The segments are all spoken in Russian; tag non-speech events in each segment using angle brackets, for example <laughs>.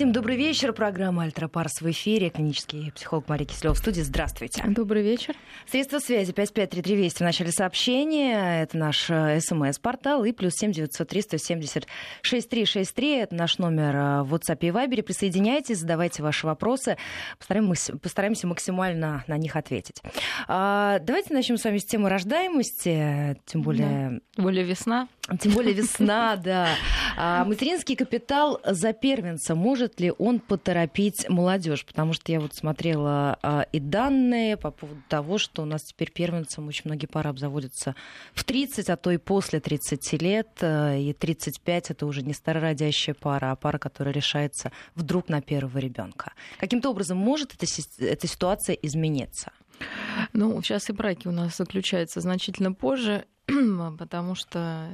Всем добрый вечер. Программа «Альтропарс» в эфире. Клинический психолог Мария Киселева в студии. Здравствуйте. Добрый вечер. Средства связи 553320 в начале сообщения. Это наш э, смс-портал. И плюс 7903 170 6363. Это наш номер э, в WhatsApp и Viber. Присоединяйтесь, задавайте ваши вопросы. Постараемся, постараемся максимально на них ответить. А, давайте начнем с вами с темы рождаемости. Тем более... Да. Тем более весна. Тем более весна, да. А, материнский капитал за первенца может ли он поторопить молодежь? Потому что я вот смотрела а, и данные по поводу того, что у нас теперь первенцам очень многие пары обзаводятся в 30, а то и после 30 лет. А, и 35 это уже не старородящая пара, а пара, которая решается вдруг на первого ребенка. Каким-то образом может эта, эта ситуация измениться? Ну, сейчас и браки у нас заключаются значительно позже, <clears throat> потому что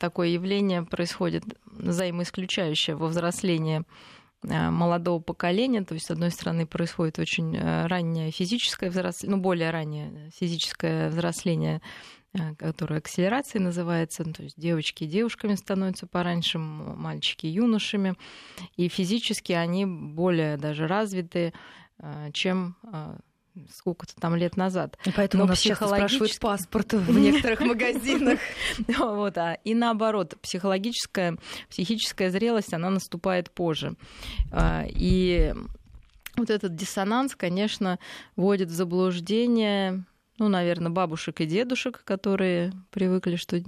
такое явление происходит взаимоисключающее во взрослении э, молодого поколения, то есть, с одной стороны, происходит очень э, раннее физическое взросление, ну, более раннее физическое взросление, э, которое акселерацией называется, ну, то есть девочки девушками становятся пораньше, мальчики юношами, и физически они более даже развиты, чем сколько-то там лет назад. И поэтому Но нас спрашивают паспорт в <laughs> некоторых магазинах. <laughs> Вот, а и наоборот, психологическая, психическая зрелость, она наступает позже. А, и вот этот диссонанс, конечно, вводит в заблуждение, ну, наверное, бабушек и дедушек, которые привыкли, что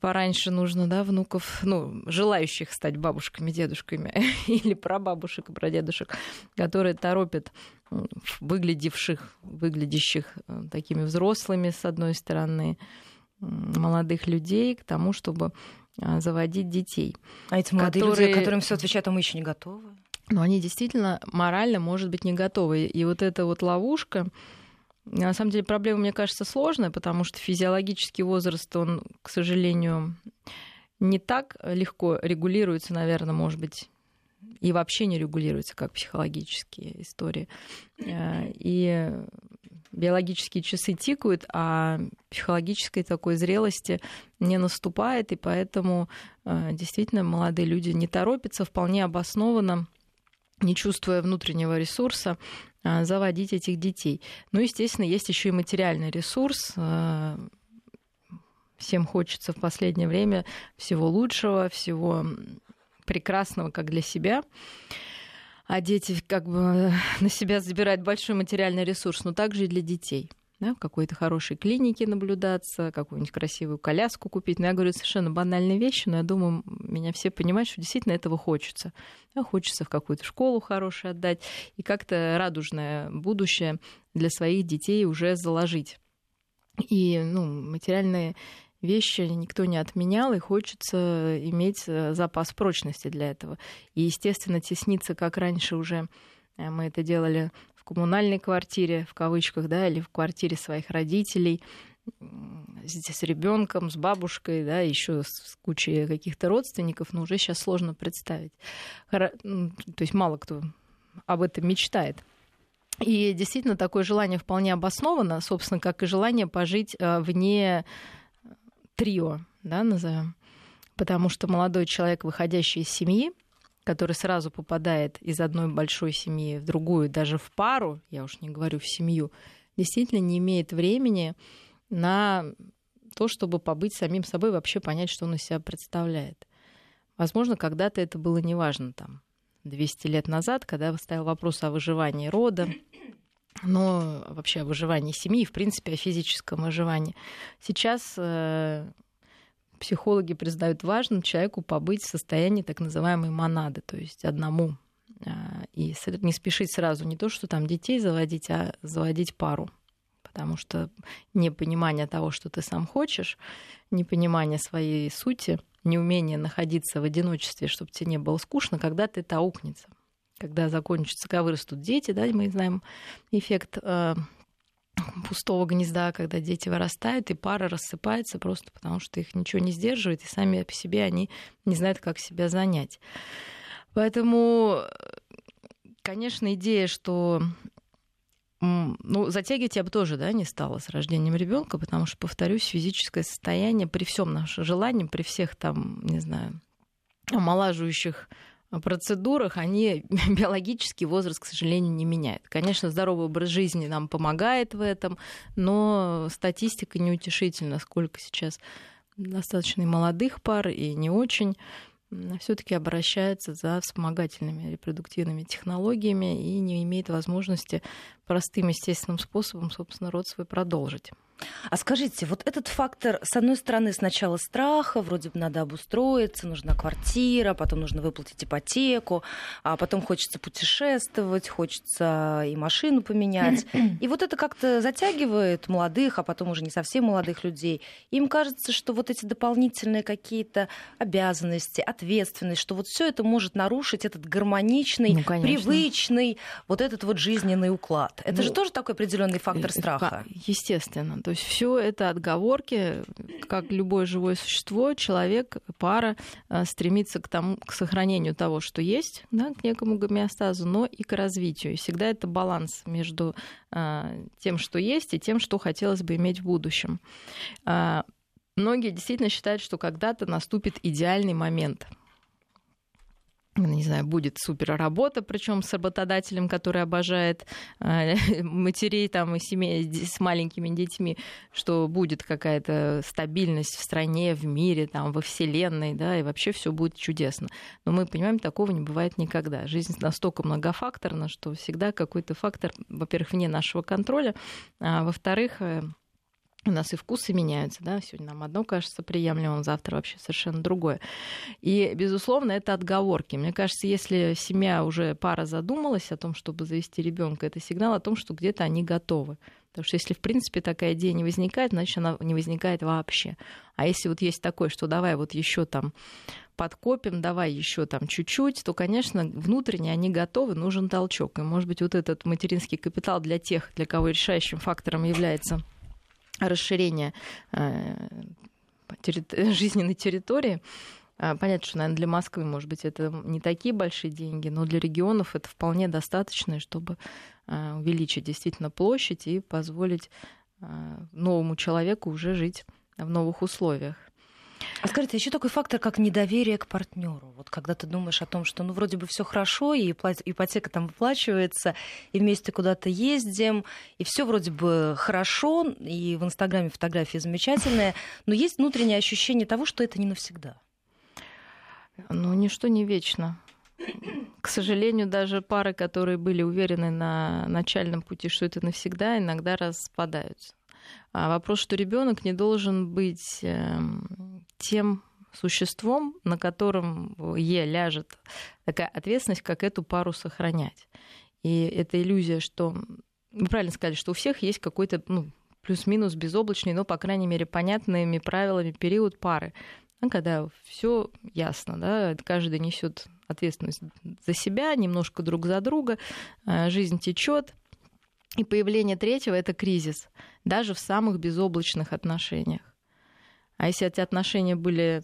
пораньше нужно, да, внуков, ну, желающих стать бабушками, дедушками <laughs> или прабабушек и прадедушек, которые торопят выглядевших, выглядящих э, такими взрослыми, с одной стороны, молодых людей к тому, чтобы а, заводить детей. А эти молодые которые... люди, которым все отвечают, а мы еще не готовы? Но они действительно морально, может быть, не готовы. И вот эта вот ловушка, на самом деле проблема, мне кажется, сложная, потому что физиологический возраст, он, к сожалению, не так легко регулируется, наверное, может быть, и вообще не регулируется, как психологические истории. Э, и биологические часы тикают, а психологической такой зрелости не наступает, и поэтому э, действительно молодые люди не торопятся, вполне обоснованно не чувствуя внутреннего ресурса, заводить этих детей. Ну, естественно, есть еще и материальный ресурс. Всем хочется в последнее время всего лучшего, всего прекрасного как для себя. А дети как бы <laughs> на себя забирают большой материальный ресурс, но также и для детей да, в какой-то хорошей клинике наблюдаться, какую-нибудь красивую коляску купить. Но я говорю совершенно банальные вещи, но я думаю, меня все понимают, что действительно этого хочется. Да, хочется в какую-то школу хорошую отдать и как-то радужное будущее для своих детей уже заложить. И ну, материальные вещи никто не отменял, и хочется иметь э, запас прочности для этого. И, естественно, тесниться, как раньше уже э, мы это делали коммунальной квартире, в кавычках, да, или в квартире своих родителей, с ребенком, с бабушкой, да, еще с кучей каких-то родственников, но уже сейчас сложно представить. То есть мало кто об этом мечтает. И действительно такое желание вполне обосновано, собственно, как и желание пожить э, вне трио, да, назовем. Потому что молодой человек, выходящий из семьи, который сразу попадает из одной большой семьи в другую, даже в пару, я уж не говорю в семью, действительно не имеет времени на то, чтобы побыть самим собой, вообще понять, что он из себя представляет. Возможно, когда-то это было неважно, там, 200 лет назад, когда стоял вопрос о выживании рода, но вообще о выживании семьи, в принципе, о физическом выживании. Сейчас э, психологи признают важным человеку побыть в состоянии так называемой монады, то есть одному. Э, и не спешить сразу не то, что там детей заводить, а заводить пару. Потому что непонимание того, что ты сам хочешь, непонимание своей сути, неумение находиться в одиночестве, чтобы тебе не было скучно, когда-то это аукнется когда закончится, когда вырастут дети, да, мы знаем эффект э, пустого гнезда, когда дети вырастают, и пара рассыпается просто потому, что их ничего не сдерживает, и сами по себе они не знают, как себя занять. Поэтому, конечно, идея, что ну, затягивать я бы тоже да, не стала с рождением ребенка, потому что, повторюсь, физическое состояние при всем нашем желании, при всех там, не знаю, омолаживающих процедурах, они <laughs> биологический возраст, к сожалению, не меняют. Конечно, здоровый образ жизни нам помогает в этом, но статистика неутешительна, сколько сейчас достаточно и молодых пар, и не очень все-таки обращается за вспомогательными репродуктивными технологиями и не имеет возможности простым естественным способом, собственно, род свой продолжить. А скажите, вот этот фактор, с одной стороны, сначала страха, вроде бы надо обустроиться, нужна квартира, потом нужно выплатить ипотеку, а потом хочется путешествовать, хочется и машину поменять. <clears throat> И вот это как-то затягивает молодых, а потом уже не совсем молодых людей. Им кажется, что вот эти дополнительные какие-то обязанности, ответственность, что вот все это может нарушить этот гармоничный, ну, привычный вот этот вот жизненный уклад. Это ну, же тоже такой определенный фактор э, страха. Естественно. То есть все это отговорки, как любое живое существо, человек, пара э, стремится к, тому, к сохранению того, что есть, да, к некому гомеостазу, но и к развитию. И всегда это баланс между тем, что есть, и тем, что хотелось бы иметь в будущем. Многие действительно считают, что когда-то наступит идеальный момент – не знаю, будет супер работа, причем с работодателем, который обожает э, <laughs> матерей там, и семей с маленькими детьми, что будет какая-то стабильность в стране, в мире, там, во Вселенной, да, и вообще все будет чудесно. Но мы понимаем, такого не бывает никогда. Жизнь настолько многофакторна, что всегда какой-то фактор, во-первых, вне нашего контроля, а во-вторых, э, у нас и вкусы меняются, да, сегодня нам одно кажется приемлемым, завтра вообще совершенно другое. И, безусловно, это отговорки. Мне кажется, если семья уже пара задумалась о том, чтобы завести ребенка, это сигнал о том, что где-то они готовы. Потому что если, в принципе, такая идея не возникает, значит, она не возникает вообще. А если вот есть такое, что давай вот еще там подкопим, давай еще там чуть-чуть, то, конечно, внутренне они готовы, нужен толчок. И, может быть, вот этот материнский капитал для тех, для кого решающим фактором является расширения э, <laughs> жизненной территории. А, понятно, что, наверное, для Москвы, может быть, это не такие большие деньги, но для регионов это вполне достаточно, чтобы э, увеличить действительно площадь и позволить э, новому человеку уже жить в новых условиях. А скажите, еще такой фактор, как недоверие к партнеру. Вот когда ты думаешь о том, что ну вроде бы все хорошо, и ипотека там выплачивается, и вместе куда-то ездим, и все вроде бы хорошо, и в Инстаграме фотографии замечательные, но есть внутреннее ощущение того, что это не навсегда. Ну, ничто не вечно. К сожалению, даже пары, которые были уверены на начальном пути, что это навсегда, иногда распадаются. А вопрос, что ребенок не должен быть эм, тем существом, на котором Е ляжет такая ответственность, как эту пару сохранять. И эта иллюзия, что вы правильно сказали, что у всех есть какой-то ну, плюс-минус безоблачный, но, по крайней мере, понятными правилами период пары. Когда все ясно, да, каждый несет ответственность за себя, немножко друг за друга, э, жизнь течет, и появление третьего это кризис, даже в самых безоблачных отношениях. А если эти отношения были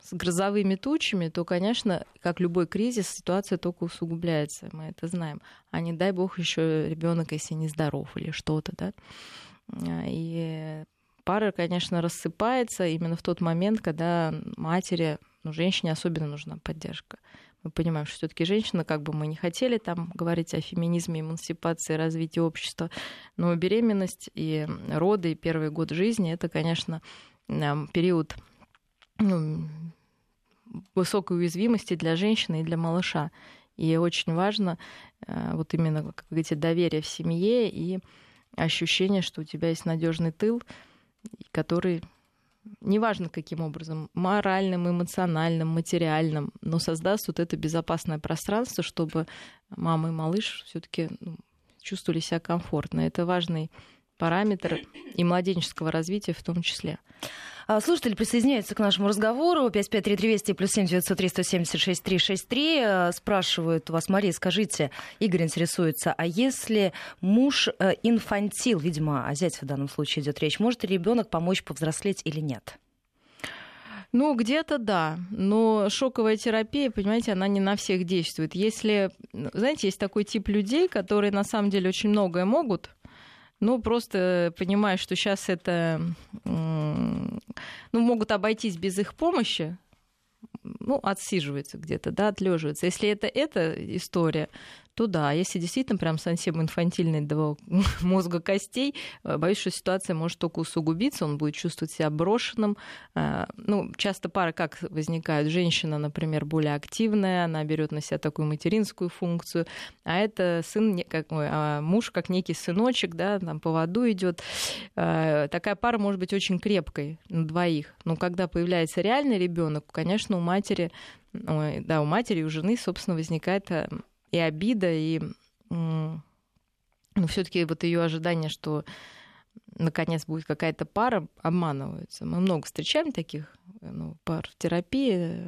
с грозовыми тучами, то, конечно, как любой кризис, ситуация только усугубляется, мы это знаем. А не дай бог еще ребенок, если не здоров или что-то, да. И пара, конечно, рассыпается именно в тот момент, когда матери, ну, женщине особенно нужна поддержка мы понимаем, что все-таки женщина, как бы мы не хотели там говорить о феминизме, эмансипации, развитии общества, но беременность и роды, и первый год жизни, это, конечно, период ну, высокой уязвимости для женщины и для малыша. И очень важно э, вот именно, как говорите, доверие в семье и ощущение, что у тебя есть надежный тыл, который неважно каким образом, моральным, эмоциональным, материальным, но создаст вот это безопасное пространство, чтобы мама и малыш все-таки ну, чувствовали себя комфортно. Это важный параметр и младенческого развития в том числе. А, слушатели присоединяются к нашему разговору. 553320 плюс 7 903 176 363. Спрашивают у вас, Мария, скажите, Игорь интересуется, а если муж э, инфантил, видимо, о зяте в данном случае идет речь, может ли ребенок помочь повзрослеть или нет? Ну, где-то да, но шоковая терапия, понимаете, она не на всех действует. Если, знаете, есть такой тип людей, которые на самом деле очень многое могут, ну, просто понимаю, что сейчас это, ну, могут обойтись без их помощи, ну, отсиживается где-то, да, отлеживается. Если это эта история, то да, если действительно прям совсем инфантильный до <laughs> мозга костей, э, боюсь, что ситуация может только усугубиться, он будет чувствовать себя брошенным. Э, ну, часто пары как возникают? Женщина, например, более активная, она берет на себя такую материнскую функцию, а это сын, как, а муж как некий сыночек, да, там по воду идет. Э, такая пара может быть очень крепкой на двоих. Но когда появляется реальный ребенок, конечно, у матери да, у матери у жены, собственно, возникает и обида, и ну, все-таки вот ее ожидание, что наконец будет какая-то пара, обманываются. Мы много встречаем таких ну, пар в терапии.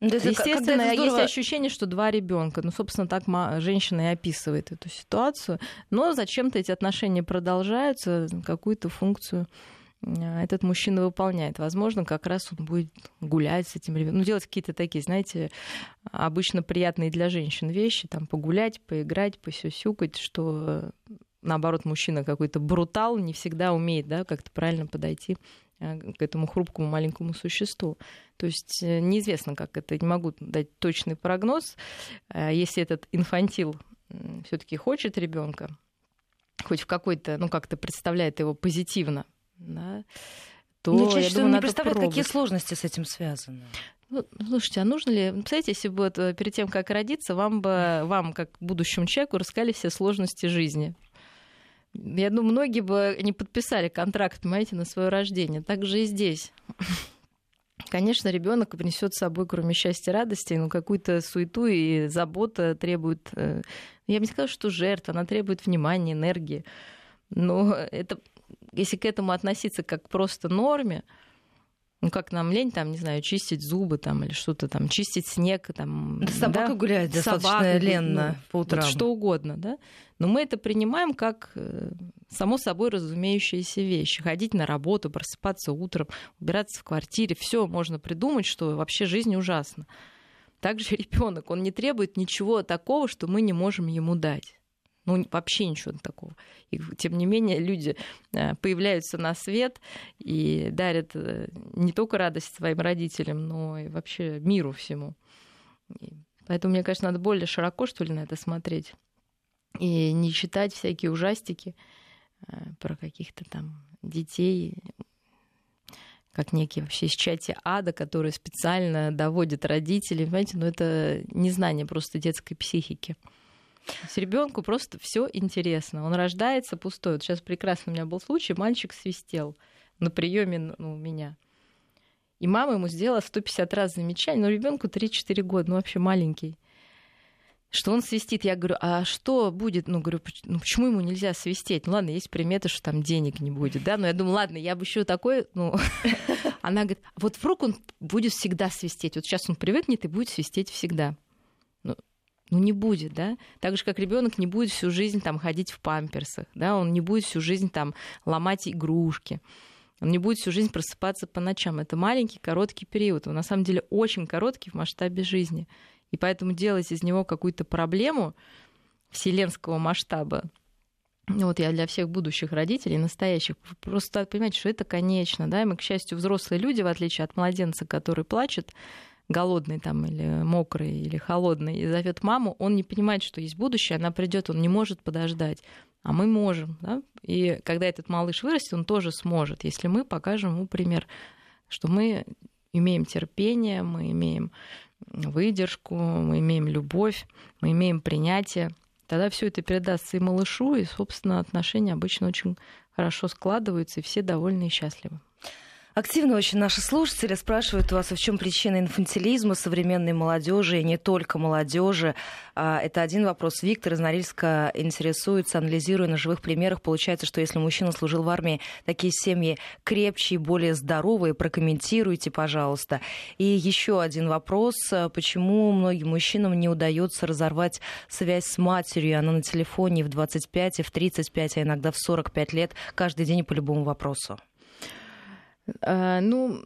Ну, есть, Естественно, здорово... есть ощущение, что два ребенка. Ну, собственно, так женщина и описывает эту ситуацию. Но зачем-то эти отношения продолжаются, какую-то функцию этот мужчина выполняет. Возможно, как раз он будет гулять с этим ребенком. Ну, делать какие-то такие, знаете, обычно приятные для женщин вещи, там погулять, поиграть, посюсюкать, что наоборот, мужчина какой-то брутал, не всегда умеет, да, как-то правильно подойти а, к этому хрупкому маленькому существу. То есть э, неизвестно, как это, не могу дать точный прогноз. А, если этот инфантил все-таки хочет ребенка, хоть в какой-то, ну, как-то представляет его позитивно, да, то Мне чаще всего не представляет, пробовать. какие сложности с этим связаны. Ну, слушайте, а нужно ли, представляете, если бы вот э, перед тем, как родиться, вам бы, вам, как будущему человеку, рассказали все сложности жизни? Я думаю, многие бы не подписали контракт, понимаете, на свое рождение. Так же и здесь. <laughs> Конечно, ребенок принесет с собой, кроме счастья и радости, ну, какую-то суету и забота требует. Э, я бы не сказала, что жертва, она требует внимания, энергии. Но это если к этому относиться как просто норме, ну, как нам лень, там, не знаю, чистить зубы там или что-то там, чистить снег там. Да собака да? гуляет достаточно собака, ленно ну, по утрам. Вот что угодно, да. Но мы это принимаем как э, само собой разумеющиеся вещи. Ходить на работу, просыпаться утром, убираться в квартире, все можно придумать, что вообще жизнь ужасна. Также ребенок, он не требует ничего такого, что мы не можем ему дать. Ну, вообще ничего такого. И, тем не менее, люди э, появляются на свет и дарят э, не только радость своим родителям, но и вообще миру всему. И поэтому, мне кажется, надо более широко, что ли, на это смотреть. И не читать всякие ужастики э, про каких-то там детей, как некие вообще счастья ада, которые специально доводят родителей. Понимаете, ну, это незнание просто детской психики. С ребенку просто все интересно. Он рождается пустой. Вот сейчас прекрасно у меня был случай, мальчик свистел на приеме ну, у меня. И мама ему сделала 150 раз замечание, но ребенку 3-4 года, ну вообще маленький. Что он свистит, я говорю, а что будет? Ну, говорю, ну, почему ему нельзя свистеть? Ну, ладно, есть приметы, что там денег не будет, да? Но я думаю, ладно, я бы еще такой, ну... <laughs> Она говорит, вот вдруг он будет всегда свистеть. Вот сейчас он привыкнет и будет свистеть всегда. Ну, не будет, да? Так же, как ребенок не будет всю жизнь там ходить в памперсах, да, он не будет всю жизнь там ломать игрушки. Он не будет всю жизнь просыпаться по ночам. Это маленький, короткий период. Он на самом деле очень короткий в масштабе жизни. И поэтому делать из него какую-то проблему вселенского масштаба, ну, вот я для всех будущих родителей, настоящих, просто понимаете, что это конечно, да, и мы, к счастью, взрослые люди, в отличие от младенца, который плачет, голодный там или мокрый или холодный и зовет маму, он не понимает, что есть будущее, она придет, он не может подождать. А мы можем. Да? И когда этот малыш вырастет, он тоже сможет, если мы покажем ему пример, что мы имеем терпение, мы имеем выдержку, мы имеем любовь, мы имеем принятие. Тогда все это передастся и малышу, и, собственно, отношения обычно очень хорошо складываются, и все довольны и счастливы. Активно очень наши слушатели спрашивают у вас, а в чем причина инфантилизма современной молодежи и не только молодежи. А, это один вопрос. Виктор из Норильска интересуется, анализируя на живых примерах. Получается, что если мужчина служил в армии, такие семьи крепче и более здоровые. Прокомментируйте, пожалуйста. И еще один вопрос. Почему многим мужчинам не удается разорвать связь с матерью? Она на телефоне в 25, и в 35, а иногда в 45 лет каждый день по любому вопросу. Э, ну,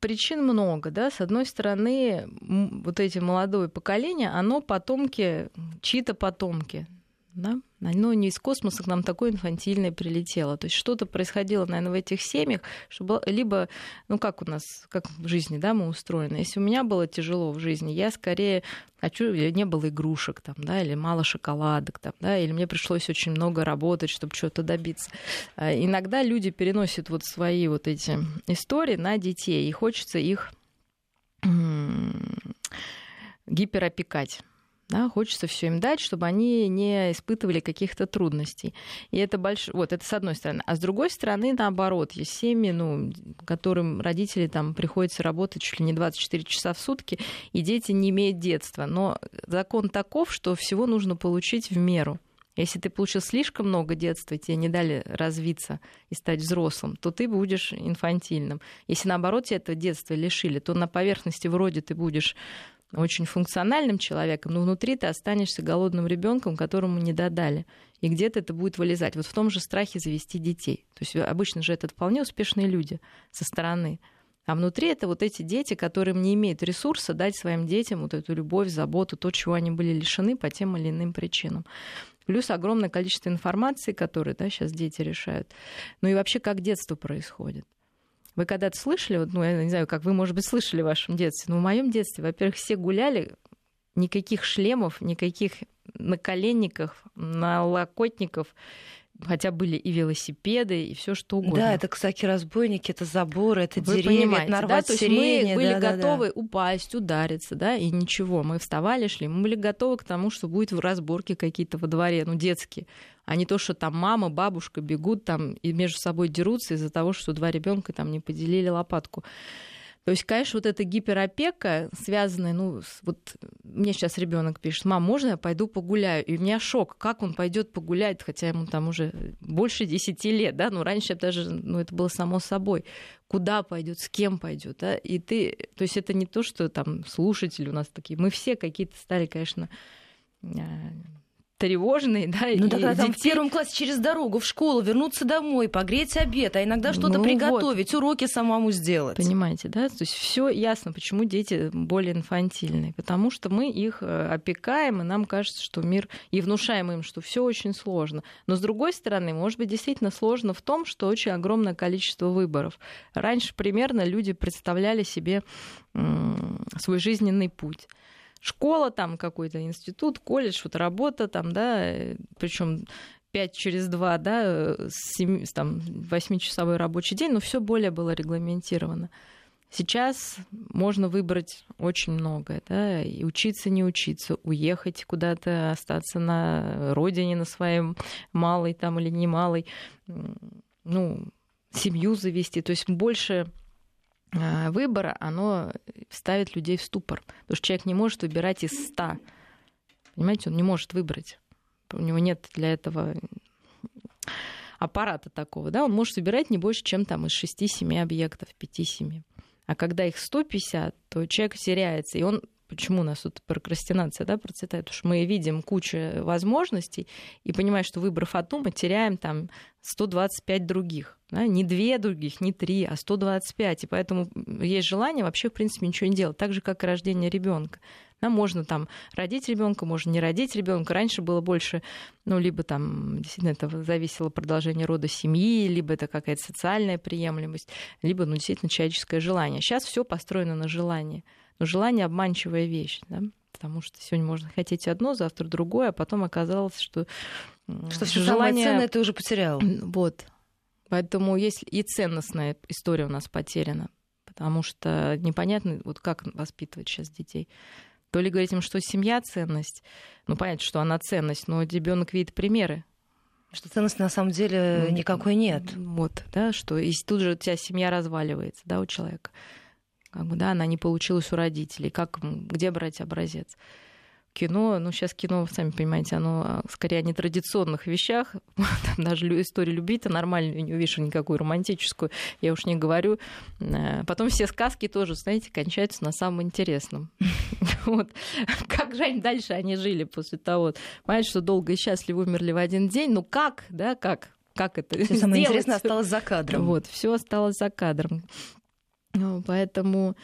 причин много, да. С одной стороны, вот эти молодое поколение, оно потомки, чьи-то потомки, да. Оно не из космоса к нам такое инфантильное прилетело. То есть что-то происходило, наверное, в этих семьях, чтобы либо, ну как у нас, как в жизни, да, мы устроены. Если у меня было тяжело в жизни, я скорее хочу, или не было игрушек там, да, или мало шоколадок там, да, или мне пришлось очень много работать, чтобы что-то добиться. А иногда люди переносят вот свои вот эти истории на детей, и хочется их гиперопекать. Да, хочется все им дать, чтобы они не испытывали каких-то трудностей. И это больш... вот это с одной стороны. А с другой стороны, наоборот, есть семьи, ну, которым родители там приходится работать чуть ли не 24 часа в сутки, и дети не имеют детства. Но закон таков, что всего нужно получить в меру. Если ты получил слишком много детства, тебе не дали развиться и стать взрослым, то ты будешь инфантильным. Если наоборот тебе это детство лишили, то на поверхности вроде ты будешь очень функциональным человеком, но внутри ты останешься голодным ребенком, которому не додали. И где-то это будет вылезать. Вот в том же страхе завести детей. То есть обычно же это вполне успешные люди со стороны. А внутри это вот эти дети, которым не имеют ресурса дать своим детям вот эту любовь, заботу, то, чего они были лишены по тем или иным причинам. Плюс огромное количество информации, которые да, сейчас дети решают. Ну и вообще, как детство происходит. Вы когда-то слышали, вот, ну, я не знаю, как вы, может быть, слышали в вашем детстве, но в моем детстве, во-первых, все гуляли, никаких шлемов, никаких наколенников, налокотников, хотя были и велосипеды, и все что угодно. Да, это ксаки-разбойники, это заборы, это Вы деревья, это нарвать да? То есть мы были да, готовы да, да. упасть, удариться, да, и ничего. Мы вставали, шли. Мы были готовы к тому, что будет в разборке какие-то во дворе, ну, детские а не то, что там мама, бабушка бегут там и между собой дерутся из-за того, что два ребенка там не поделили лопатку. То есть, конечно, вот эта гиперопека, связанная, ну, с, вот мне сейчас ребенок пишет, мам, можно я пойду погуляю? И у меня шок, как он пойдет погулять, хотя ему там уже больше 10 лет, да, ну, раньше даже, ну, это было само собой. Куда пойдет, с кем пойдет, да? И ты, то есть это не то, что там слушатели у нас такие, мы все какие-то стали, конечно, тревожный, да, ну, и тогда детей... там в первом классе через дорогу в школу вернуться домой, погреть обед, а иногда что-то ну, приготовить, вот. уроки самому сделать. Понимаете, да? То есть все ясно, почему дети более инфантильные, потому что мы их э, опекаем, и нам кажется, что мир и внушаем им, что все очень сложно. Но с другой стороны, может быть, действительно сложно в том, что очень огромное количество выборов. Раньше примерно люди представляли себе свой жизненный путь школа там какой-то, институт, колледж, вот работа там, да, причем 5 через 2, да, 7, там, 8-часовой рабочий день, но все более было регламентировано. Сейчас можно выбрать очень многое, да, и учиться, не учиться, уехать куда-то, остаться на родине, на своем малой там или не малой, ну, семью завести. То есть больше выбора, оно ставит людей в ступор. Потому что человек не может выбирать из ста. Понимаете, он не может выбрать. У него нет для этого аппарата такого, да, он может выбирать не больше, чем там из 6-7 объектов, 5-7. А когда их 150, то человек теряется, и он почему у нас тут прокрастинация да, процветает, потому что мы видим кучу возможностей и понимаем, что выбрав одну, мы теряем там 125 других. Да? Не две других, не три, а 125. И поэтому есть желание вообще, в принципе, ничего не делать. Так же, как и рождение ребенка. Да, можно там родить ребенка, можно не родить ребенка. Раньше было больше, ну, либо там действительно это зависело продолжение рода семьи, либо это какая-то социальная приемлемость, либо, ну, действительно, человеческое желание. Сейчас все построено на желании. Но желание обманчивая вещь, да? потому что сегодня можно хотеть одно, завтра другое, а потом оказалось, что что все желание... самое ценное ты уже потерял. Вот. Поэтому есть и ценностная история у нас потеряна, потому что непонятно, вот как воспитывать сейчас детей. То ли говорить им, что семья ценность, ну понятно, что она ценность, но ребенок видит примеры, что ценности на самом деле ну, никакой нет. Вот, да, что и тут же у тебя семья разваливается, да, у человека как бы, да, она не получилась у родителей, как, где брать образец? кино, ну, сейчас кино, сами понимаете, оно а, скорее о нетрадиционных вещах. <laughs> Там даже история любви-то нормальную не увижу, никакую романтическую, я уж не говорю. Э, потом все сказки тоже, знаете, кончаются на самом интересном. <laughs> Вот. Как же они дальше они жили после того? Понимаете, что долго и счастливо умерли в один день? Ну как, да, как? Как это Все самое интересное осталось за кадром. Вот, все осталось за кадром. Ну, поэтому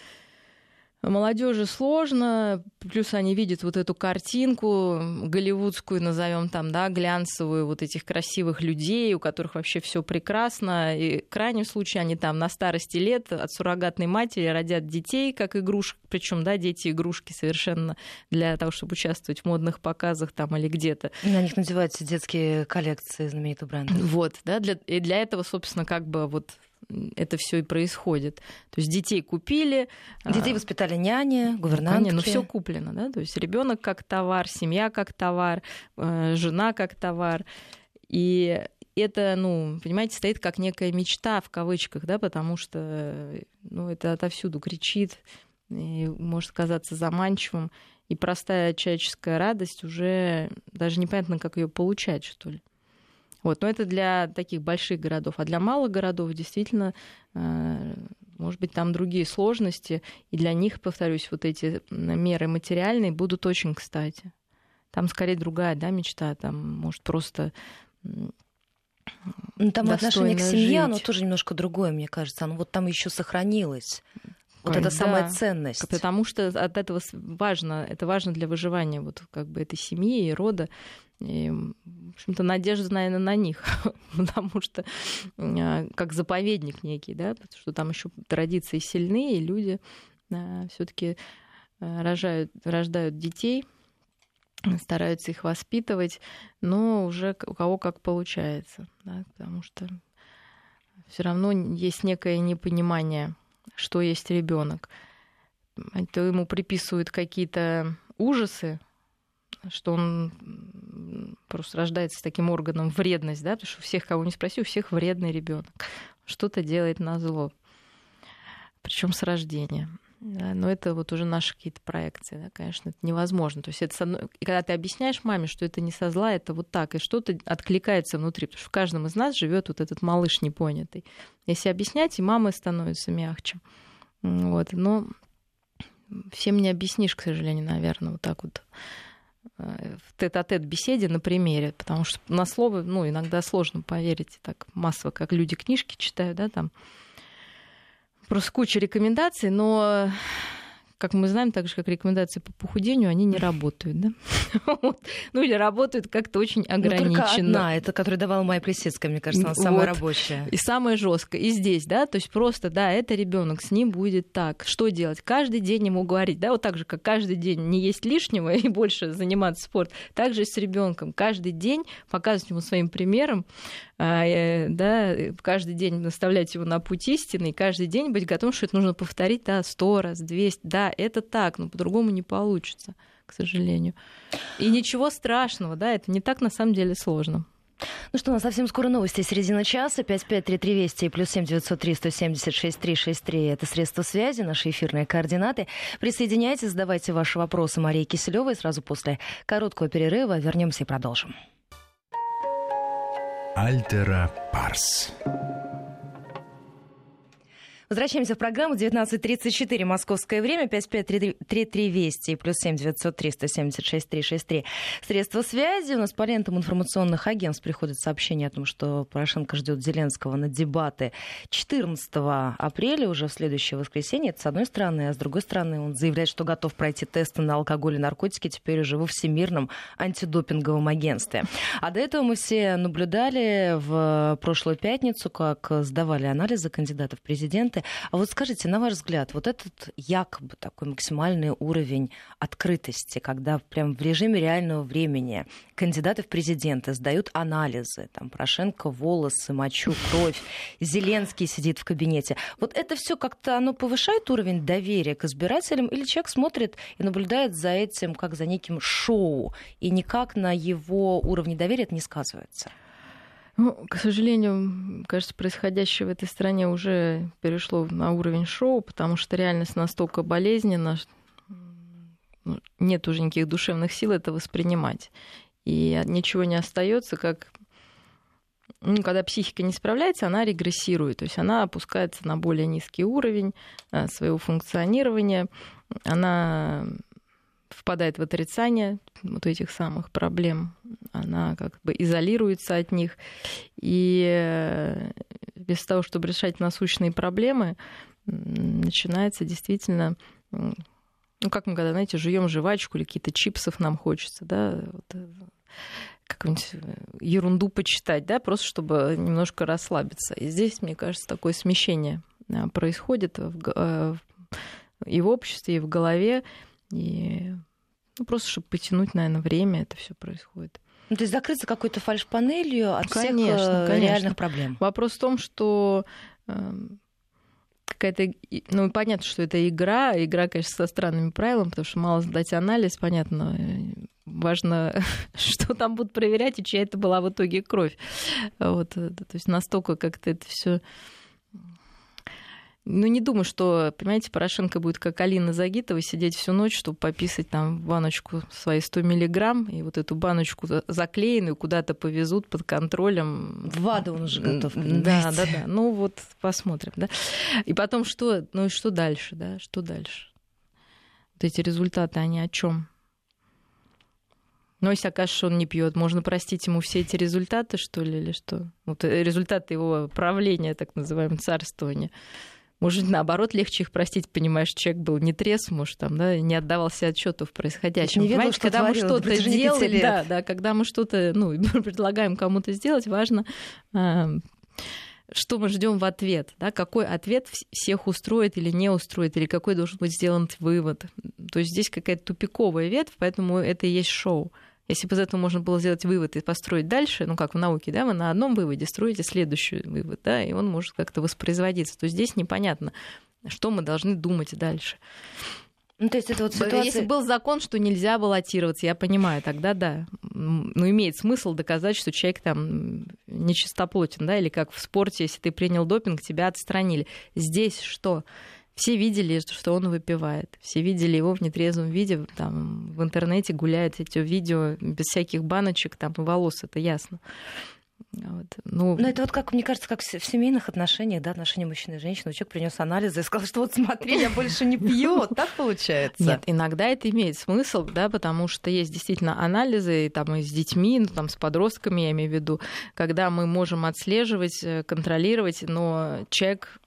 Молодежи сложно, плюс они видят вот эту картинку голливудскую, назовем там, да, глянцевую, вот этих красивых людей, у которых вообще все прекрасно. И в крайнем случае они там на старости лет от суррогатной матери родят детей, как игрушек, причем, да, дети игрушки совершенно для того, чтобы участвовать в модных показах там или где-то. На них надеваются детские коллекции знаменитого бренда. Вот, да, для, и для этого, собственно, как бы вот это все и происходит. То есть детей купили. Детей а, воспитали няни, гувернантки. Ну, все куплено, да. То есть ребенок как товар, семья как товар, э, жена как товар. И это, ну, понимаете, стоит как некая мечта в кавычках, да, потому что ну, это отовсюду кричит и может казаться заманчивым. И простая человеческая радость уже даже непонятно, как ее получать, что ли. Вот, но это для таких больших городов. А для малых городов действительно, э, может быть, там другие сложности. И для них, повторюсь, вот эти меры материальные будут очень кстати. Там скорее другая да, мечта. Там, может, просто ну, там отношение к семье, жить. оно тоже немножко другое, мне кажется. Оно вот там еще сохранилось. Вот это да, самая ценность. Потому что от этого важно, это важно для выживания вот как бы этой семьи и рода. И, в общем-то, надежда, наверное, на них, <laughs> потому что а, как заповедник некий, да, потому что там еще традиции сильные, и люди все-таки а, рожают, рождают детей, стараются их воспитывать, но уже у кого как получается, да, потому что все равно есть некое непонимание, что есть ребенок. То ему приписывают какие-то ужасы, что он просто рождается с таким органом вредность, да, потому что всех, кого не спроси, у всех вредный ребенок. Что-то делает на зло. Причем с рождения. Да, но это вот уже наши какие-то проекции, да, конечно, это невозможно. То есть это одной... И когда ты объясняешь маме, что это не со зла, это вот так, и что-то откликается внутри, потому что в каждом из нас живет вот этот малыш непонятый. Если объяснять, и мамы становятся мягче. Вот, но всем не объяснишь, к сожалению, наверное, вот так вот Э, в тет-а-тет беседе на примере, потому что на слово, ну, иногда сложно поверить, так массово, как люди книжки читают, да, там просто куча рекомендаций, но как мы знаем, так же, как рекомендации по похудению, они не работают, да? <laughs> Ну или работают как-то очень ограниченно. Ну, только одна, это, которую давала Майя Плесецкая, мне кажется, она самая рабочая. И самая жесткая. И здесь, да, то есть просто, да, это ребенок, с ним будет так. Что делать? Каждый день ему говорить, да, вот так же, как каждый день не есть лишнего <laughs> и больше заниматься спортом, так же и с ребенком. Каждый день показывать ему своим примером, а, э, да, каждый день наставлять его на путь истины, и каждый день быть готовым, что это нужно повторить, да, сто раз, двести, да, это так, но по-другому не получится, к сожалению. И ничего страшного, да, это не так на самом деле сложно. Ну что, у нас совсем скоро новости. Середина часа. 5533 Вести и плюс 7903 176 363. Это средства связи, наши эфирные координаты. Присоединяйтесь, задавайте ваши вопросы Марии Киселевой. Сразу после короткого перерыва вернемся и продолжим. Альтера Парс. Возвращаемся в программу 19.34 московское время, 5533 Вести, плюс 7 903 176 363. Средства связи. У нас по лентам информационных агентств приходят сообщения о том, что Порошенко ждет Зеленского на дебаты 14 апреля, уже в следующее воскресенье. Это с одной стороны, а с другой стороны он заявляет, что готов пройти тесты на алкоголь и наркотики теперь уже во Всемирном антидопинговом агентстве. А до этого мы все наблюдали в прошлую пятницу, как сдавали анализы кандидатов в президенты документы. А вот скажите, на ваш взгляд, вот этот якобы такой максимальный уровень открытости, когда прям в режиме реального времени кандидаты в президенты сдают анализы, там Порошенко волосы, мочу, кровь, Зеленский сидит в кабинете. Вот это все как-то оно повышает уровень доверия к избирателям, или человек смотрит и наблюдает за этим как за неким шоу, и никак на его уровне доверия это не сказывается? Ну, к сожалению, кажется, происходящее в этой стране уже перешло на уровень шоу, потому что реальность настолько болезненна, ну, нет уже никаких душевных сил это воспринимать. И ничего не остается, как ну, когда психика не справляется, она регрессирует, то есть она опускается на более низкий уровень э, своего функционирования, она впадает в отрицание вот этих самых проблем, она как бы изолируется от них. И э, без того, чтобы решать насущные проблемы, начинается действительно ну, как мы когда, знаете, жуем жвачку или какие-то чипсов нам хочется, да, вот, э, какую-нибудь э, ерунду почитать, да, просто чтобы немножко расслабиться. И здесь, мне кажется, такое смещение происходит в, и в обществе, и в голове, и ну, просто чтобы потянуть, наверное, время, это все происходит. Ну, то есть закрыться какой-то фальш-панелью от конечно, всех конечно. реальных проблем. Вопрос в том, что эм, какая-то... Ну, понятно, что это игра. Игра, конечно, со странными правилами, потому что мало сдать анализ, понятно. Важно, <laughs> что там будут проверять и чья это была в итоге кровь. Вот, э, то есть настолько как-то это все ну, не думаю, что, понимаете, Порошенко будет как Алина Загитова сидеть всю ночь, чтобы пописать там в баночку свои 100 миллиграмм, и вот эту баночку заклеенную куда-то повезут под контролем. В аду он уже готов, Да, да, да. Ну вот посмотрим, да. И потом что, ну и что дальше, да, что дальше? Вот эти результаты, они о чем? Но если окажется, что он не пьет, можно простить ему все эти результаты, что ли, или что? Вот э, результаты его правления, так называемого царствования. Может, наоборот, легче их простить, понимаешь, человек был не трезв, может, там, да, не отдавался отчету в происходящем. Не ведал, что когда мы что-то делаем, да, да, когда мы что-то, ну, <laughs> предлагаем кому-то сделать, важно а, что мы ждем в ответ, да, какой ответ всех устроит или не устроит, или какой должен быть сделан вывод. То есть здесь какая-то тупиковая ветвь, поэтому это и есть шоу. Если бы из этого можно было сделать вывод и построить дальше, ну как в науке, да, вы на одном выводе строите следующий вывод, да, и он может как-то воспроизводиться. То здесь непонятно, что мы должны думать дальше. Ну, то есть это вот ситуация... Если был закон, что нельзя баллотироваться, я понимаю, тогда да. Ну, имеет смысл доказать, что человек там нечистоплотен, да, или как в спорте, если ты принял допинг, тебя отстранили. Здесь что? Все видели, что он выпивает. Все видели его в нетрезвом виде. Там, в интернете гуляют эти видео без всяких баночек там, и волос, это ясно. Вот. Ну... Но это вот как, мне кажется, как в семейных отношениях, да, отношения мужчины и женщины. Человек принес анализы и сказал, что вот смотри, я больше не пью. Вот так получается. Нет, иногда это имеет смысл, да, потому что есть действительно анализы там, и с детьми, ну, там, с подростками, я имею в виду, когда мы можем отслеживать, э, контролировать, но человек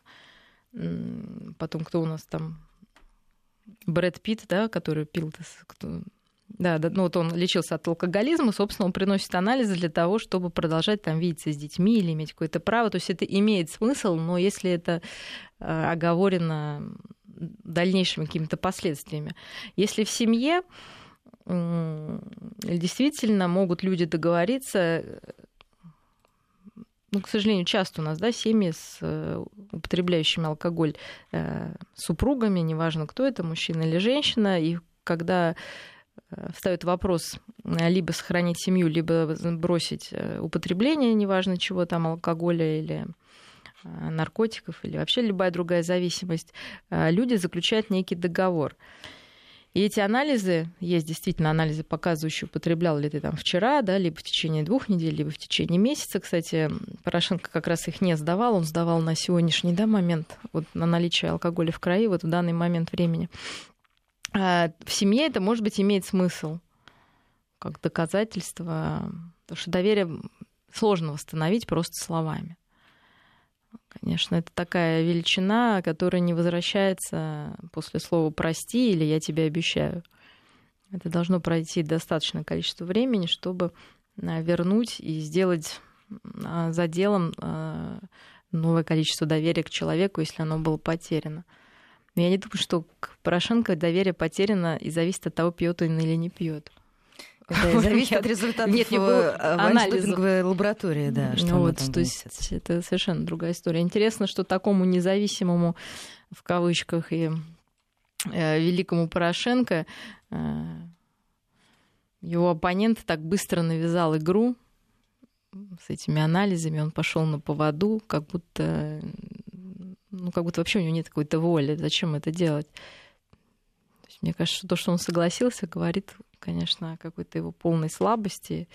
Потом кто у нас там? Брэд Питт, да, который пил. Да, да, ну вот он лечился от алкоголизма, собственно, он приносит анализы для того, чтобы продолжать там видеться с детьми или иметь какое-то право. То есть это имеет смысл, но если это э, оговорено дальнейшими какими-то последствиями. Если в семье действительно могут люди договориться ну, к сожалению, часто у нас, да, семьи с э, употребляющими алкоголь э, супругами, неважно, кто это, мужчина или женщина, и когда э, встает вопрос либо сохранить семью, либо бросить употребление, неважно чего там, алкоголя или наркотиков, или вообще любая другая зависимость, люди заключают некий договор. И эти анализы, есть действительно анализы, показывающие, употреблял ли ты там вчера, да, либо в течение двух недель, либо в течение месяца. Кстати, Порошенко как раз их не сдавал, он сдавал на сегодняшний да, момент, вот на наличие алкоголя в крови, вот в данный момент времени. А в семье это, может быть, имеет смысл как доказательство, потому что доверие сложно восстановить просто словами. Конечно, это такая величина, которая не возвращается после слова «прости» или «я тебе обещаю». Это должно пройти достаточное количество времени, чтобы а, вернуть и сделать а, за делом а, новое количество доверия к человеку, если оно было потеряно. Но я не думаю, что к Порошенко доверие потеряно и зависит от того, пьет он или не пьет. Это <laughs> зависит от результатов Нет, не было анализа лаборатории, да. Что ну, вот, то есть это совершенно другая история. Интересно, что такому независимому, в кавычках, и э, великому Порошенко э, его оппонент так быстро навязал игру с этими анализами, он пошел на поводу, как будто, ну, как будто вообще у него нет какой-то воли, зачем это делать. Мне кажется, что то, что он согласился, говорит конечно, о какой-то его полной слабости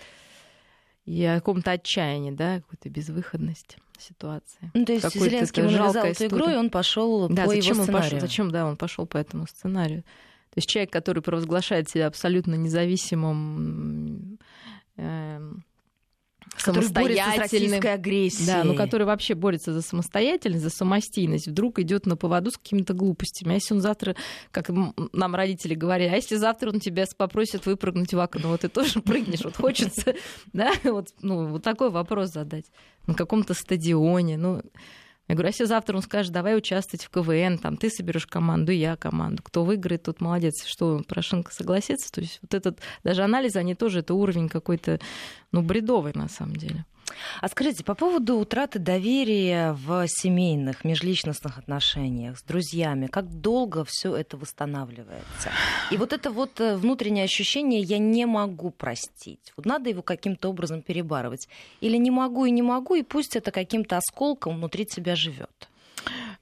и о каком-то отчаянии, да, какой-то безвыходности ситуации. Ну, то есть Зеленский ему навязал эту игру, и он пошел да, по зачем его сценарию. Он пошел, зачем, да, он пошел по этому сценарию. То есть человек, который провозглашает себя абсолютно независимым, э, самостоятельным. агрессией. Да, ну который вообще борется за самостоятельность, за самостийность, вдруг идет на поводу с какими-то глупостями. А если он завтра, как нам родители говорили, а если завтра он тебя попросит выпрыгнуть в окно, вот ты тоже <laughs> прыгнешь, вот хочется, <laughs> да, вот, ну, вот такой вопрос задать на каком-то стадионе, ну, я говорю, а если завтра он скажет, давай участвовать в КВН, там ты соберешь команду, я команду. Кто выиграет, тот молодец. Что, Порошенко согласится? То есть вот этот даже анализ, они тоже, это уровень какой-то, ну, бредовый на самом деле. А скажите, по поводу утраты доверия в семейных, межличностных отношениях с друзьями, как долго все это восстанавливается? И вот это вот э, внутреннее ощущение «я не могу простить». Вот надо его каким-то образом перебарывать. Или не могу и не могу, и пусть это каким-то осколком внутри тебя живет.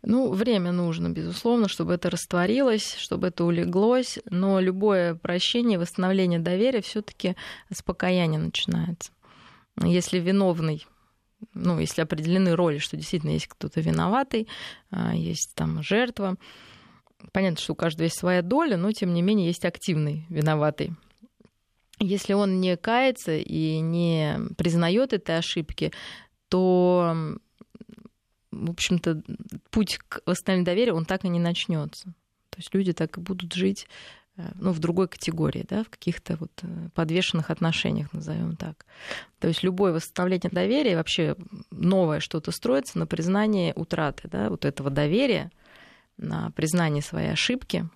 Ну, время нужно, безусловно, чтобы это растворилось, чтобы это улеглось, но любое прощение, восстановление доверия все-таки с покаяния начинается если виновный ну, если определены роли, что действительно есть кто-то виноватый, а, есть там жертва. Понятно, что у каждого есть своя доля, но тем не менее есть активный виноватый. Если он не кается и не признает этой ошибки, то, в общем-то, путь к восстановлению доверия, он так и не начнется. То есть люди так и будут жить ну, в другой категории, да, в каких-то вот э, подвешенных отношениях, назовем так. То есть любое восстановление доверия, вообще новое что-то строится на признании утраты, да, вот этого доверия, на признании своей ошибки.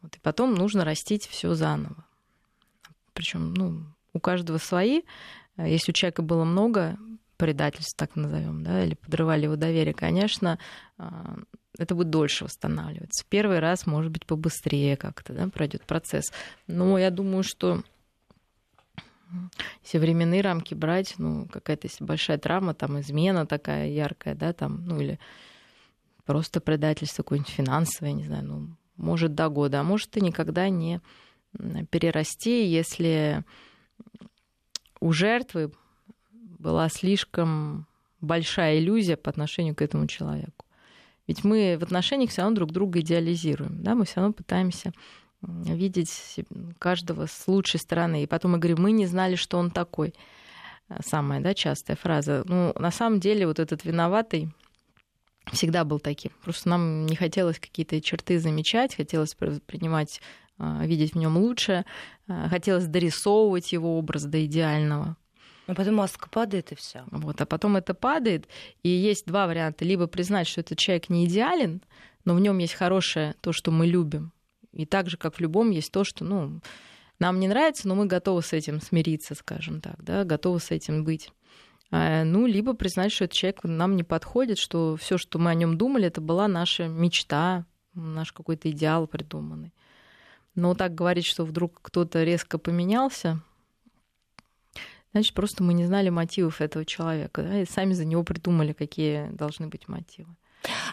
Вот, и потом нужно растить все заново. Причем, ну, у каждого свои. Э, если у человека было много предательств, так назовем, да, или подрывали его доверие, конечно, это будет дольше восстанавливаться. Первый раз, может быть, побыстрее как-то да, пройдет процесс. Но я думаю, что если временные рамки брать, ну, какая-то большая травма, там, измена такая яркая, да, там, ну, или просто предательство какое-нибудь финансовое, не знаю, ну, может, до года, а может, и никогда не перерасти, если у жертвы была слишком большая иллюзия по отношению к этому человеку. Ведь мы в отношениях все равно друг друга идеализируем, да, мы все равно пытаемся видеть каждого с лучшей стороны. И потом мы говорим, мы не знали, что он такой. Самая да, частая фраза. Ну, на самом деле, вот этот виноватый всегда был таким. Просто нам не хотелось какие-то черты замечать, хотелось принимать, а, видеть в нем лучшее, а, хотелось дорисовывать его образ до идеального. А потом маска падает и все. Вот, а потом это падает, и есть два варианта: либо признать, что этот человек не идеален, но в нем есть хорошее то, что мы любим, и так же, как в любом, есть то, что, ну, нам не нравится, но мы готовы с этим смириться, скажем так, да, готовы с этим быть. А, ну, либо признать, что этот человек нам не подходит, что все, что мы о нем думали, это была наша мечта, наш какой-то идеал придуманный. Но так говорить, что вдруг кто-то резко поменялся, значит, просто мы не знали мотивов этого человека, да, и сами за него придумали, какие должны быть мотивы.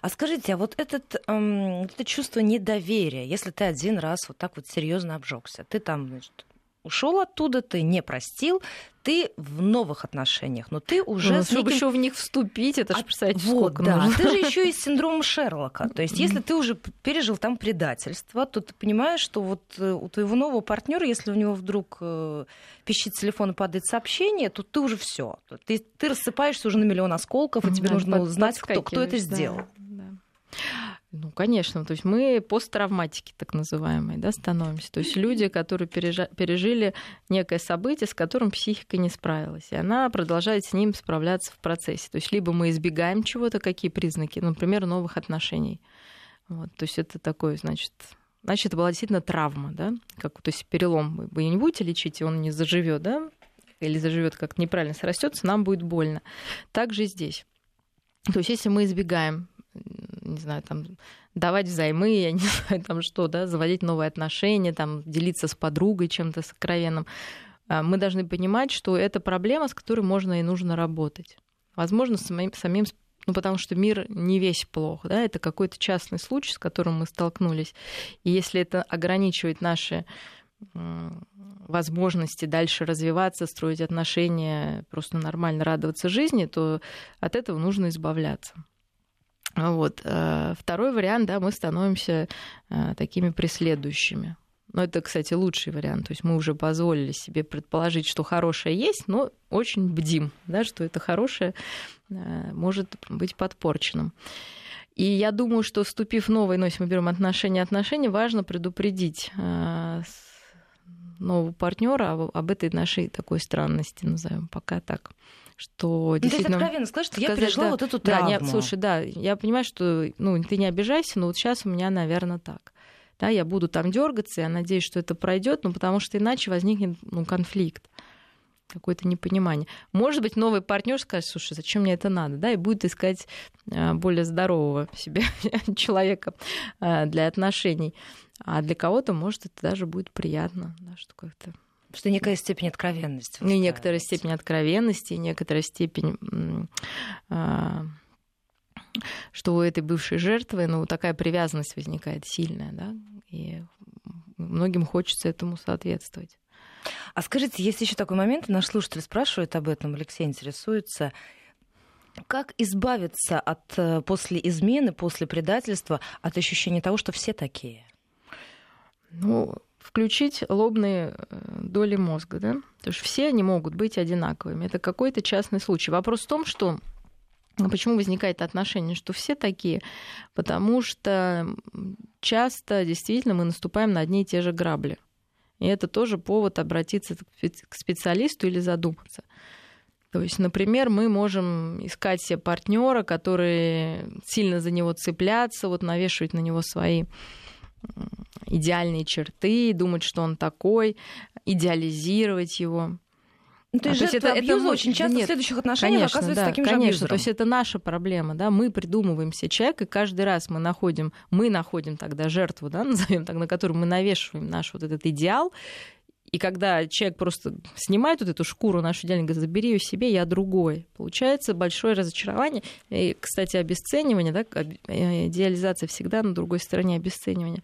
А скажите, а вот этот, эм, это чувство недоверия, если ты один раз вот так вот серьезно обжегся, ты там, значит, ушел оттуда, ты не простил, ты в новых отношениях, но ты уже... Ну, чтобы неким... еще в них вступить, это же, представляете, вот, сколько да. нужно. Ты же еще и с синдромом Шерлока. То есть, если ты уже пережил там предательство, то ты понимаешь, что вот э, у твоего нового партнера, если у него вдруг э, пищит телефон и падает сообщение, то ты уже все. Ты, ты рассыпаешься уже на миллион осколков, и тебе да, нужно узнать, кто, кто это сделал. Да. Ну, конечно. То есть мы посттравматики, так называемые, да, становимся. То есть люди, которые пережили некое событие, с которым психика не справилась. И она продолжает с ним справляться в процессе. То есть либо мы избегаем чего-то, какие признаки, например, новых отношений. Вот, то есть это такое, значит, значит, это была действительно травма, да, как, то есть перелом вы не будете лечить, и он не заживет, да, или заживет как неправильно срастется, нам будет больно. Так же и здесь. То есть если мы избегаем не знаю, там, давать взаймы, <laughs> я не знаю, там что, да, заводить новые отношения, там, делиться с подругой чем-то сокровенным. А, мы должны понимать, что это проблема, с которой можно и нужно работать. Возможно, самим, самим ну, потому что мир не весь плох, да, это какой-то частный случай, с которым мы столкнулись. И если это ограничивает наши возможности дальше развиваться, строить отношения, просто нормально радоваться жизни, то от этого нужно избавляться. Вот. Э, второй вариант, да, мы становимся э, такими преследующими. Но это, кстати, лучший вариант. То есть мы уже позволили себе предположить, что хорошее есть, но очень бдим, да, что это хорошее э, может быть подпорченным. И я думаю, что вступив в новый, но если мы берем отношения отношения, важно предупредить нового партнера об этой нашей такой странности, назовем пока так что ну, действительно... Ты откровенно скажешь, что я пережила да, вот эту травму. Да, нет, слушай, да, я понимаю, что ну, ты не обижайся, но вот сейчас у меня, наверное, так. Да, я буду там дергаться, я надеюсь, что это пройдет, ну, потому что иначе возникнет ну, конфликт какое-то непонимание. Может быть, новый партнер скажет, слушай, зачем мне это надо, да, и будет искать а, более здорового себе <laughs> человека а, для отношений. А для кого-то, может, это даже будет приятно, да, что как-то что некая степень откровенности. И некоторая степень откровенности, некоторая степень а, что у этой бывшей жертвы, ну, такая привязанность возникает сильная, да, и многим хочется этому соответствовать. А скажите, есть еще такой момент, наш слушатель спрашивает об этом, Алексей интересуется, как избавиться от э, после измены, после предательства, от ощущения того, что все такие? Ну, включить лобные э, доли мозга, да? Потому что все они могут быть одинаковыми. Это какой-то частный случай. Вопрос в том, что Почему возникает отношение, что все такие? Потому что часто действительно мы наступаем на одни и те же грабли. И это тоже повод обратиться к специалисту или задуматься. То есть, например, мы можем искать себе партнера, который сильно за него цепляться, вот навешивать на него свои идеальные черты, думать, что он такой, идеализировать его. Ну, то, а, есть, то есть это, это очень часто нет, в следующих отношениях конечно, оказывается да, таким конечно, же абьюзером. То есть это наша проблема, да, мы придумываем себе человека, и каждый раз мы находим, мы находим тогда жертву, да, <laughs> назовем так, на которую мы навешиваем наш вот этот идеал, и когда человек просто снимает вот эту шкуру нашу идеальную, говорит, забери ее себе, я другой. Получается большое разочарование. И, кстати, обесценивание, да, э, идеализация всегда на другой стороне обесценивания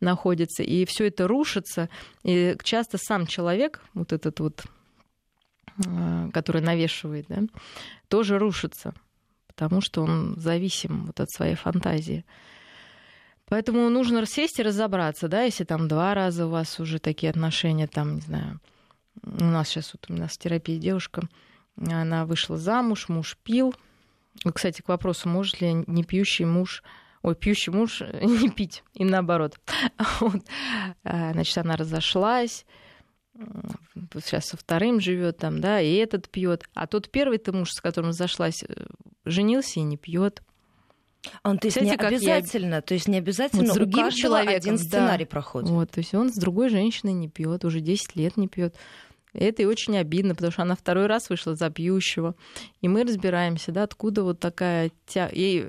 находится. И все это рушится. И часто сам человек, вот этот вот, э, который навешивает, да, тоже рушится, потому что он зависим вот от своей фантазии. Поэтому нужно сесть и разобраться, да, если там два раза у вас уже такие отношения, там, не знаю, у нас сейчас вот у нас в терапии девушка, она вышла замуж, муж пил. Кстати, к вопросу, может ли не пьющий муж ой, пьющий муж <laughs> не пить, и наоборот. <laughs> Вот. А, значит, она разошлась, сейчас со вторым живет там, да, и этот пьет. А тот первый-то муж, с которым зашлась, э, женился и не пьет. Он, то есть Кстати, не обязательно, я... то есть не обязательно вот с другим у человеком один сценарий да. проходит. Вот, то есть он с другой женщиной не пьет, уже 10 лет не пьет. Это и очень обидно, потому что она второй раз вышла за пьющего. И мы разбираемся, да, откуда вот такая тя... Ей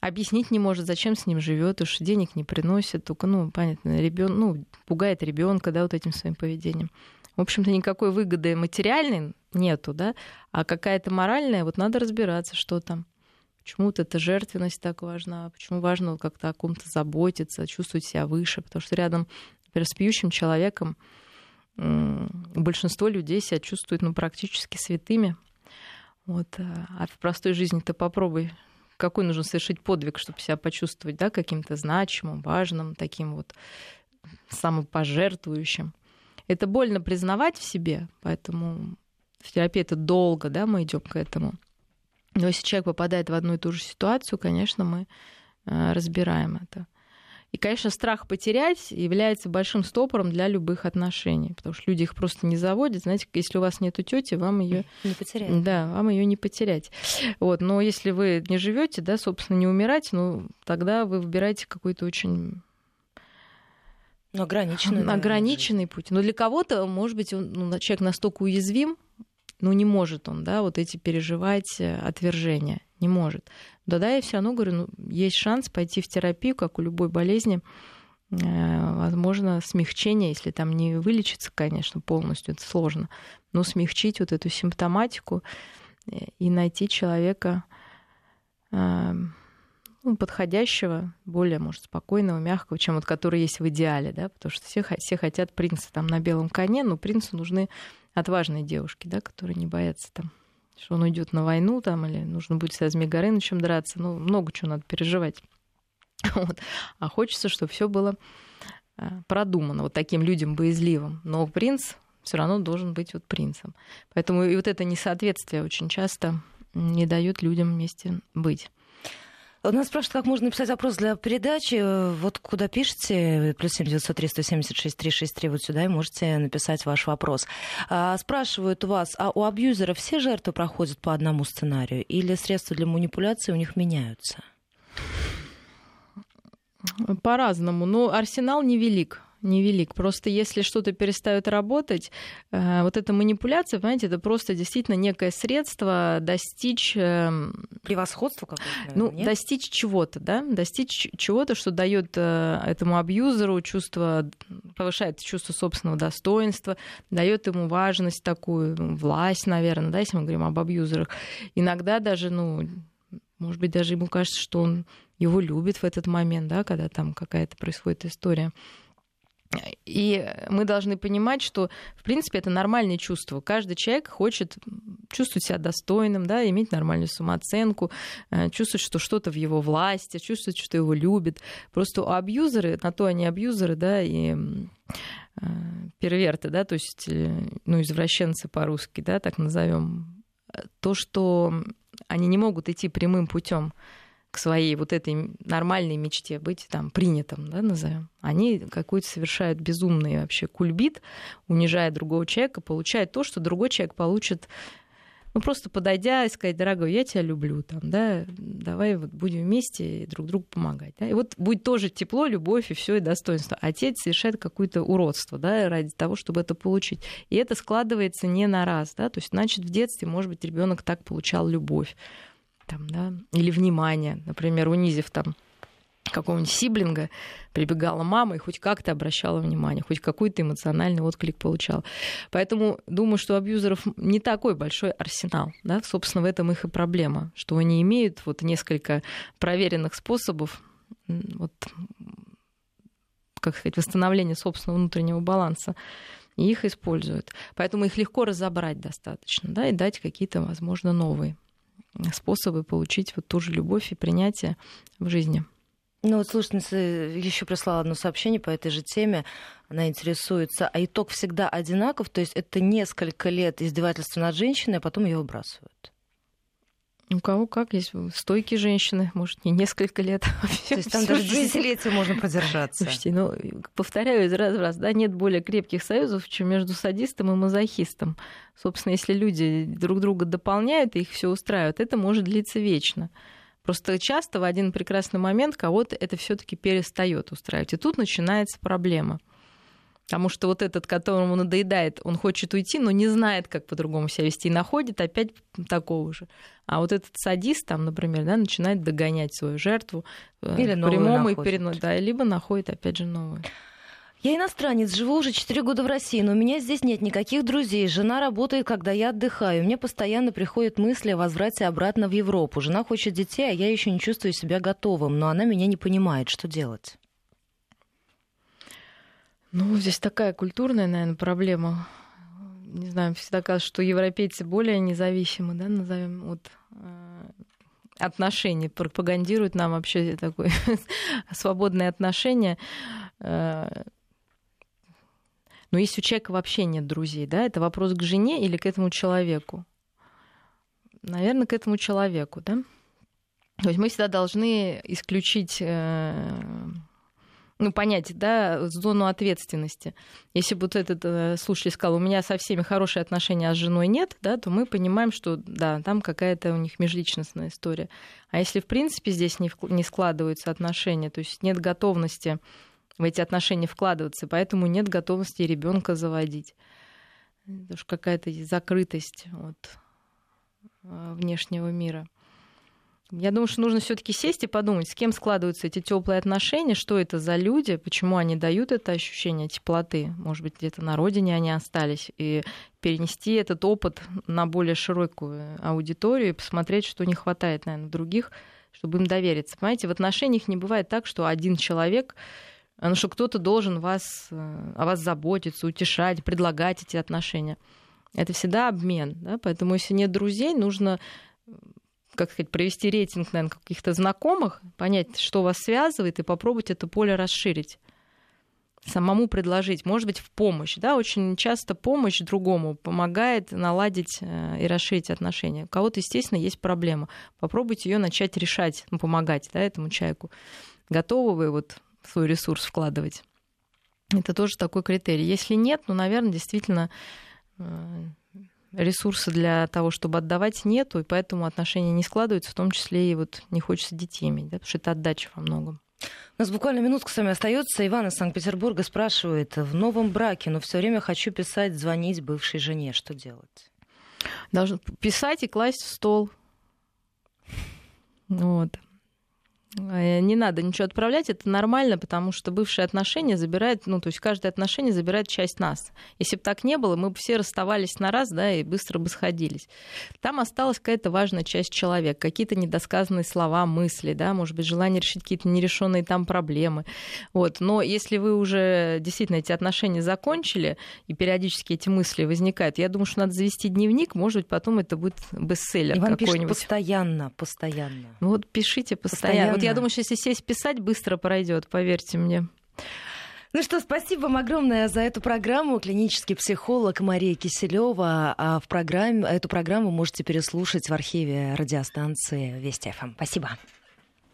объяснить не может, зачем с ним живет, уж денег не приносит, только, ну, понятно, ребен... ну, пугает ребенка, да, вот этим своим поведением. В общем-то, никакой выгоды материальной нету, да, а какая-то моральная, вот надо разбираться, что там. Почему вот эта жертвенность так важна, почему важно как-то о ком-то заботиться, чувствовать себя выше, потому что рядом, например, с пьющим человеком большинство людей себя чувствуют ну, практически святыми. Вот. Э, а в простой жизни ты попробуй, какой нужно совершить подвиг, чтобы себя почувствовать да, каким-то значимым, важным, таким вот самопожертвующим. Это больно признавать в себе, поэтому в терапии это долго, да, мы идем к этому. Но если человек попадает в одну и ту же ситуацию, конечно, мы э, разбираем это. И, конечно, страх потерять является большим стопором для любых отношений, потому что люди их просто не заводят. Знаете, если у вас нету тети, вам ее не потерять. Да, вам ее не потерять. Вот, но если вы не живете, да, собственно, не умирать, ну тогда вы выбираете какой-то очень ну, ограниченный, ограниченный путь. Но для кого-то, может быть, он, ну, человек настолько уязвим, ну не может он, да, вот эти переживать э, отвержения, не может. Да, да, я все равно говорю, ну, есть шанс пойти в терапию, как у любой болезни, э, возможно, смягчение, если там не вылечится, конечно, полностью, это сложно, но смягчить вот эту симптоматику э, и найти человека ну, подходящего, более, может, спокойного, мягкого, чем вот который есть в идеале, да, потому что все, все хотят принца там на белом коне, но принцу нужны отважные девушки, да, которые не боятся там, что он уйдет на войну там, или нужно будет с Эзми Горынычем драться. Ну, много чего надо переживать. <laughs> Вот. А хочется, чтобы все было продумано вот таким людям боязливым. Но принц все равно должен быть вот принцем. Поэтому и вот это несоответствие очень часто не дает людям вместе быть. Нас спрашивают, как можно написать запрос для передачи. Вот куда пишете, плюс семь девятьсот три сто семьдесят шесть три шесть три, вот сюда и можете написать ваш вопрос. А, спрашивают у вас, а у абьюзера все жертвы проходят по одному сценарию или средства для манипуляции у них меняются? По-разному. Но арсенал невелик невелик. Просто если что-то перестает работать, э, вот эта манипуляция, понимаете, это просто действительно некое средство достичь... Эм, Превосходства какого-то? Ну, нет? достичь чего-то, да? Достичь чего-то, что дает э, этому абьюзеру чувство, повышает чувство собственного достоинства, дает ему важность такую, власть, наверное, да, если мы говорим об абьюзерах. Иногда даже, ну, может быть, даже ему кажется, что он его любит в этот момент, да, когда там какая-то происходит история. И мы должны понимать, что, в принципе, это нормальное чувство. Каждый человек хочет чувствовать себя достойным, да, иметь нормальную самооценку, э, чувствовать, что что-то в его власти, чувствовать, что его любят. Просто абьюзеры, на то они абьюзеры, да, и э, перверты, да, то есть, э, ну, извращенцы по-русски, да, так назовем, то, что они не могут идти прямым путем к своей вот этой нормальной мечте быть там принятым, да, назовем, они какой-то совершают безумный вообще кульбит, унижая другого человека, получают то, что другой человек получит ну, просто подойдя и сказать, дорогой, я тебя люблю, там, да, давай вот будем вместе и друг другу помогать. Да? И вот будет тоже тепло, любовь и все и достоинство. Отец совершает какое-то уродство, да, ради того, чтобы это получить. И это складывается не на раз, да, то есть, значит, в детстве, может быть, ребенок так получал любовь там, да, или внимание, например, унизив там какого-нибудь сиблинга, прибегала мама и хоть как-то обращала внимание, хоть какой-то эмоциональный отклик получала. Поэтому думаю, что абьюзеров не такой большой арсенал. Да? Собственно, в этом их и проблема, что они имеют вот несколько проверенных способов вот, как сказать, восстановления собственного внутреннего баланса и их используют. Поэтому их легко разобрать достаточно, да, и дать какие-то, возможно, новые способы получить вот ту же любовь и принятие в жизни. Ну вот слушательница еще прислала одно сообщение по этой же теме. Она интересуется, а итог всегда одинаков, то есть это несколько лет издевательства над женщиной, а потом ее выбрасывают. У кого как, есть стойкие женщины, может, не несколько лет. <laughs> То есть там даже десятилетия можно продержаться. Слушайте, ну, повторяю из раз в раз, да, нет более крепких союзов, чем между садистом и мазохистом. Собственно, если люди друг друга дополняют и их все устраивает, это может длиться вечно. Просто часто в один прекрасный момент кого-то это все-таки перестает устраивать. И тут начинается проблема. Потому что вот этот, которому надоедает, он хочет уйти, но не знает, как по-другому себя вести, и находит опять такого же. А вот этот садист, там, например, да, начинает догонять свою жертву э, Или прямому и перед... да, либо находит опять же новую. Я иностранец, живу уже 4 года в России, но у меня здесь нет никаких друзей. Жена работает, когда я отдыхаю. Мне постоянно приходят мысли о возврате обратно в Европу. Жена хочет детей, а я еще не чувствую себя готовым, но она меня не понимает, что делать. Ну, здесь такая культурная, наверное, проблема. Не знаю, всегда кажется, что европейцы более независимы, да, назовем, от э, отношений, пропагандируют нам вообще такое <laughs> свободное отношение. Э, но если у человека вообще нет друзей, да, это вопрос к жене или к этому человеку? Наверное, к этому человеку, да? То есть мы всегда должны исключить э, ну, понять, да, зону ответственности. Если бы вот этот э, слушатель сказал, у меня со всеми хорошие отношения, а с женой нет, да, то мы понимаем, что, да, там какая-то у них межличностная история. А если, в принципе, здесь не, не складываются отношения, то есть нет готовности в эти отношения вкладываться, поэтому нет готовности ребенка заводить. Это уж какая-то закрытость от э, внешнего мира. Я думаю, что нужно все-таки сесть и подумать, с кем складываются эти теплые отношения, что это за люди, почему они дают это ощущение теплоты. Может быть, где-то на родине они остались. И перенести этот опыт на более широкую аудиторию и посмотреть, что не хватает, наверное, других, чтобы им довериться. Понимаете, в отношениях не бывает так, что один человек ну, что кто-то должен вас, э, о вас заботиться, утешать, предлагать эти отношения. Это всегда обмен. Да? Поэтому, если нет друзей, нужно как сказать, провести рейтинг, наверное, каких-то знакомых, понять, что вас связывает, и попробовать это поле расширить. самому предложить, может быть, в помощь. Да? Очень часто помощь другому помогает наладить э, и расширить отношения. У кого-то, естественно, есть проблема. Попробуйте ее начать решать, ну, помогать да, этому человеку. Готовы вы вот свой ресурс вкладывать? Это тоже такой критерий. Если нет, ну, наверное, действительно э, ресурса для того, чтобы отдавать, нету, и поэтому отношения не складываются, в том числе и вот не хочется детей иметь, да, потому что это отдача во многом. У нас буквально минутка с вами остается. Иван из Санкт-Петербурга спрашивает, в новом браке, но все время хочу писать, звонить бывшей жене. Что делать? Должен писать и класть в стол. Вот. Э, не надо ничего отправлять, это нормально, потому что бывшие отношения забирают, ну, то есть каждое отношение забирает часть нас. Если бы так не было, мы бы все расставались на раз, да, и быстро бы сходились. Там осталась какая-то важная часть человека, какие-то недосказанные слова, мысли, да, может быть, желание решить какие-то нерешенные там проблемы. Вот. Но если вы уже действительно эти отношения закончили, и периодически эти мысли возникают, я думаю, что надо завести дневник, может быть, потом это будет бестселлер какой-нибудь. Постоянно, постоянно. Вот пишите постоянно. постоянно вот я думаю, что если сесть писать, быстро пройдет, поверьте мне. Ну что, спасибо вам огромное за эту программу. Клинический психолог Мария Киселева. А в программе, эту программу можете переслушать в архиве радиостанции Вести ФМ. Спасибо.